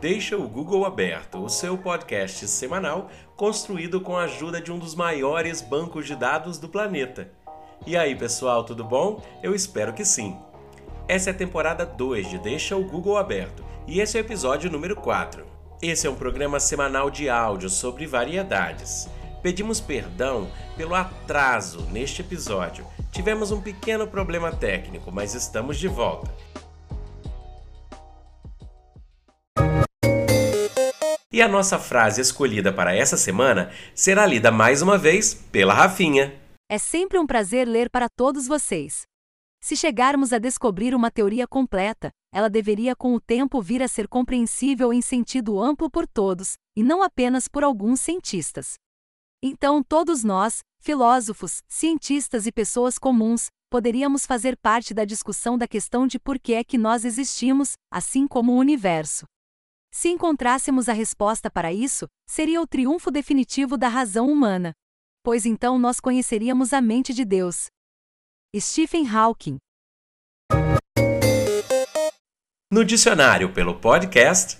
Deixa o Google aberto, o seu podcast semanal construído com a ajuda de um dos maiores bancos de dados do planeta. E aí, pessoal, tudo bom? Eu espero que sim. Essa é a temporada 2 de Deixa o Google aberto e esse é o episódio número 4. Esse é um programa semanal de áudio sobre variedades. Pedimos perdão pelo atraso neste episódio. Tivemos um pequeno problema técnico, mas estamos de volta. E a nossa frase escolhida para essa semana será lida mais uma vez pela Rafinha. É sempre um prazer ler para todos vocês. Se chegarmos a descobrir uma teoria completa, ela deveria com o tempo vir a ser compreensível em sentido amplo por todos, e não apenas por alguns cientistas. Então, todos nós, filósofos, cientistas e pessoas comuns, poderíamos fazer parte da discussão da questão de por que é que nós existimos, assim como o universo. Se encontrássemos a resposta para isso, seria o triunfo definitivo da razão humana. Pois então nós conheceríamos a mente de Deus. Stephen Hawking. No dicionário pelo podcast,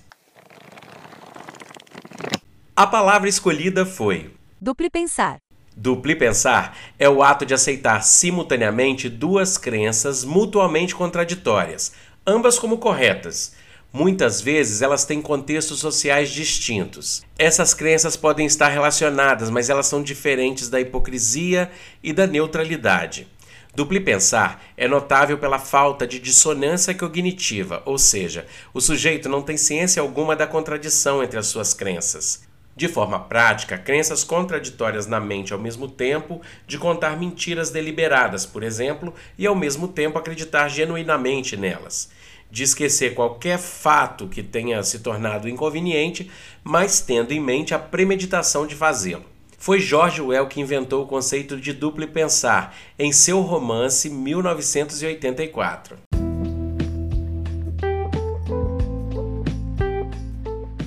a palavra escolhida foi Dupli pensar. Dupli pensar é o ato de aceitar simultaneamente duas crenças mutuamente contraditórias, ambas como corretas Muitas vezes elas têm contextos sociais distintos. Essas crenças podem estar relacionadas, mas elas são diferentes da hipocrisia e da neutralidade. Dupli pensar é notável pela falta de dissonância cognitiva, ou seja, o sujeito não tem ciência alguma da contradição entre as suas crenças. De forma prática, crenças contraditórias na mente ao mesmo tempo de contar mentiras deliberadas, por exemplo, e ao mesmo tempo acreditar genuinamente nelas de esquecer qualquer fato que tenha se tornado inconveniente, mas tendo em mente a premeditação de fazê-lo. Foi George Well que inventou o conceito de duplo pensar em seu romance 1984.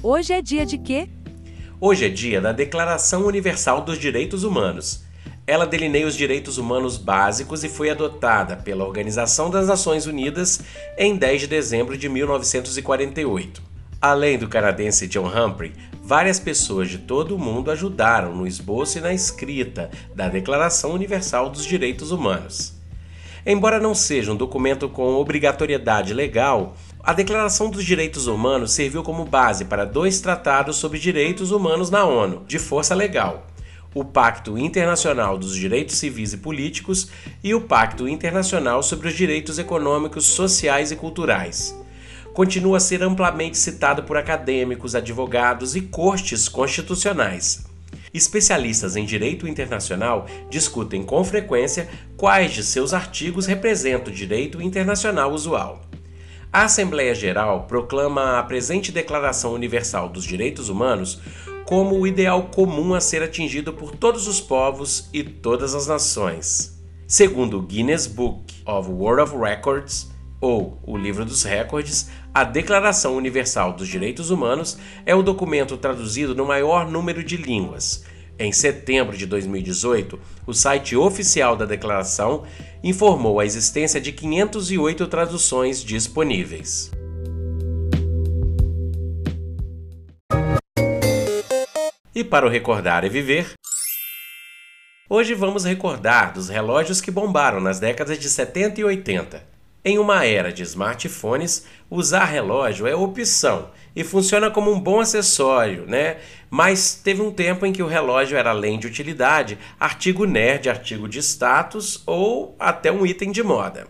Hoje é dia de quê? Hoje é dia da Declaração Universal dos Direitos Humanos. Ela delineia os direitos humanos básicos e foi adotada pela Organização das Nações Unidas em 10 de dezembro de 1948. Além do canadense John Humphrey, várias pessoas de todo o mundo ajudaram no esboço e na escrita da Declaração Universal dos Direitos Humanos. Embora não seja um documento com obrigatoriedade legal, a Declaração dos Direitos Humanos serviu como base para dois tratados sobre direitos humanos na ONU, de força legal, o Pacto Internacional dos Direitos Civis e Políticos e o Pacto Internacional sobre os Direitos Econômicos, Sociais e Culturais. Continua a ser amplamente citado por acadêmicos, advogados e cortes constitucionais. Especialistas em direito internacional discutem com frequência quais de seus artigos representam o direito internacional usual. A Assembleia Geral proclama a presente Declaração Universal dos Direitos Humanos como o ideal comum a ser atingido por todos os povos e todas as nações. Segundo o Guinness Book of World of Records, ou o Livro dos Recordes, a Declaração Universal dos Direitos Humanos é o documento traduzido no maior número de línguas. Em setembro de 2018, o site oficial da declaração informou a existência de 508 traduções disponíveis. E para o Recordar e Viver, hoje vamos recordar dos relógios que bombaram nas décadas de 70 e 80. Em uma era de smartphones, usar relógio é opção e funciona como um bom acessório, né? Mas teve um tempo em que o relógio era além de utilidade, artigo nerd, artigo de status ou até um item de moda.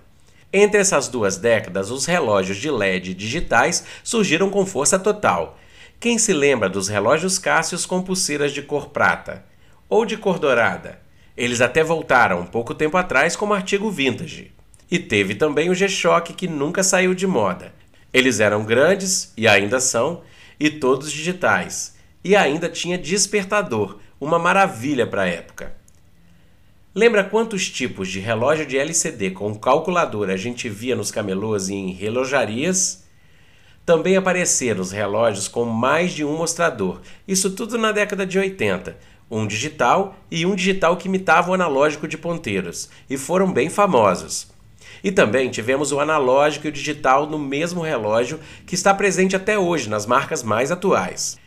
Entre essas duas décadas, os relógios de LED digitais surgiram com força total quem se lembra dos relógios Cássios com pulseiras de cor prata ou de cor dourada? Eles até voltaram um pouco tempo atrás como artigo vintage. E teve também o G-Shock que nunca saiu de moda. Eles eram grandes e ainda são, e todos digitais. E ainda tinha despertador, uma maravilha para a época. Lembra quantos tipos de relógio de LCD com calculador a gente via nos camelôs e em relojarias? Também apareceram os relógios com mais de um mostrador, isso tudo na década de 80, um digital e um digital que imitava o analógico de ponteiros, e foram bem famosos. E também tivemos o analógico e o digital no mesmo relógio que está presente até hoje nas marcas mais atuais.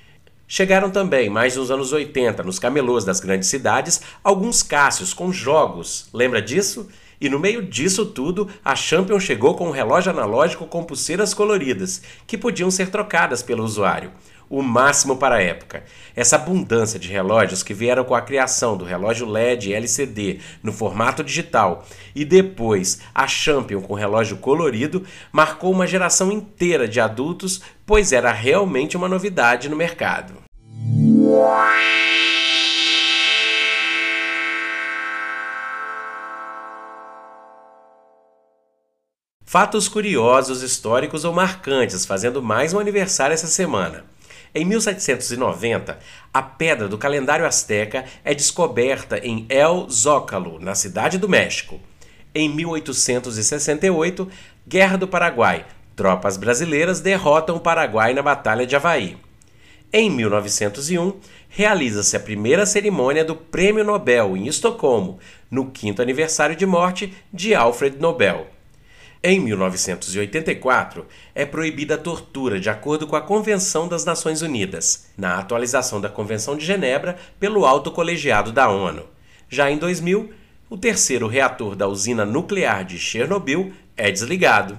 Chegaram também, mais nos anos 80, nos camelôs das grandes cidades, alguns Cássios com jogos. Lembra disso? E no meio disso tudo, a Champion chegou com um relógio analógico com pulseiras coloridas, que podiam ser trocadas pelo usuário o máximo para a época. Essa abundância de relógios que vieram com a criação do relógio LED LCD no formato digital e depois a Champion com relógio colorido marcou uma geração inteira de adultos, pois era realmente uma novidade no mercado. Fatos curiosos, históricos ou marcantes fazendo mais um aniversário essa semana. Em 1790, a pedra do calendário asteca é descoberta em El Zócalo, na cidade do México. Em 1868, Guerra do Paraguai. Tropas brasileiras derrotam o Paraguai na Batalha de Havaí. Em 1901, realiza-se a primeira cerimônia do Prêmio Nobel em Estocolmo, no quinto aniversário de morte de Alfred Nobel. Em 1984, é proibida a tortura de acordo com a Convenção das Nações Unidas, na atualização da Convenção de Genebra pelo Alto Colegiado da ONU. Já em 2000, o terceiro reator da usina nuclear de Chernobyl é desligado.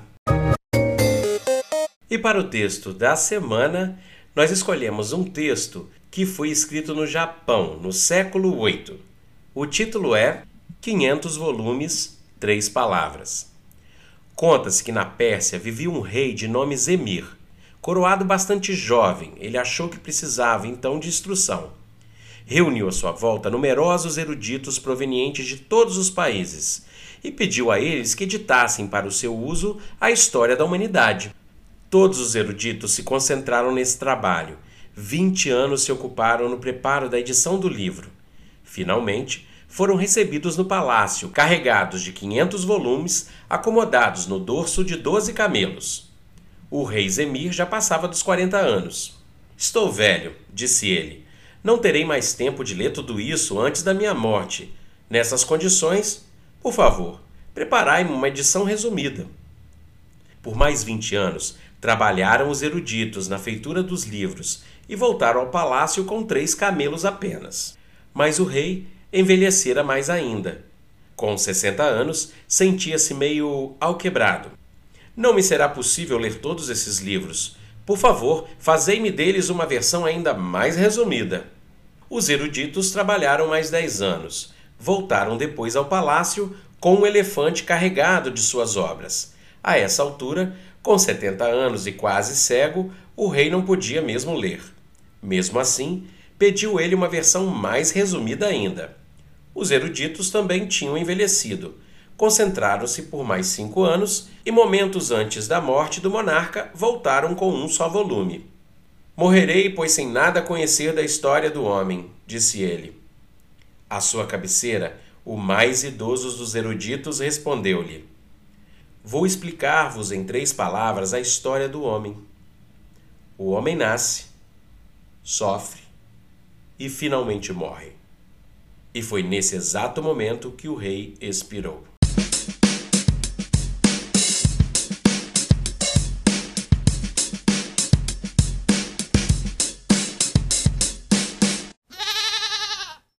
E para o texto da semana, nós escolhemos um texto que foi escrito no Japão no século VIII. O título é 500 volumes, três palavras. Conta-se que na Pérsia vivia um rei de nome Zemir. Coroado bastante jovem, ele achou que precisava então de instrução. Reuniu à sua volta numerosos eruditos provenientes de todos os países e pediu a eles que editassem para o seu uso a história da humanidade. Todos os eruditos se concentraram nesse trabalho. Vinte anos se ocuparam no preparo da edição do livro. Finalmente, foram recebidos no palácio, carregados de 500 volumes, acomodados no dorso de 12 camelos. O rei Zemir já passava dos 40 anos. Estou velho, disse ele. Não terei mais tempo de ler tudo isso antes da minha morte. Nessas condições, por favor, preparai-me uma edição resumida. Por mais 20 anos, trabalharam os eruditos na feitura dos livros e voltaram ao palácio com três camelos apenas. Mas o rei envelhecera mais ainda. Com 60 anos, sentia-se meio alquebrado. Não me será possível ler todos esses livros. Por favor, fazei-me deles uma versão ainda mais resumida. Os eruditos trabalharam mais dez anos. Voltaram depois ao palácio com um elefante carregado de suas obras. A essa altura, com 70 anos e quase cego, o rei não podia mesmo ler. Mesmo assim, pediu ele uma versão mais resumida ainda. Os eruditos também tinham envelhecido. Concentraram-se por mais cinco anos e, momentos antes da morte do monarca, voltaram com um só volume. Morrerei, pois sem nada conhecer da história do homem, disse ele. À sua cabeceira, o mais idoso dos eruditos respondeu-lhe: Vou explicar-vos em três palavras a história do homem. O homem nasce, sofre e finalmente morre. E foi nesse exato momento que o rei expirou.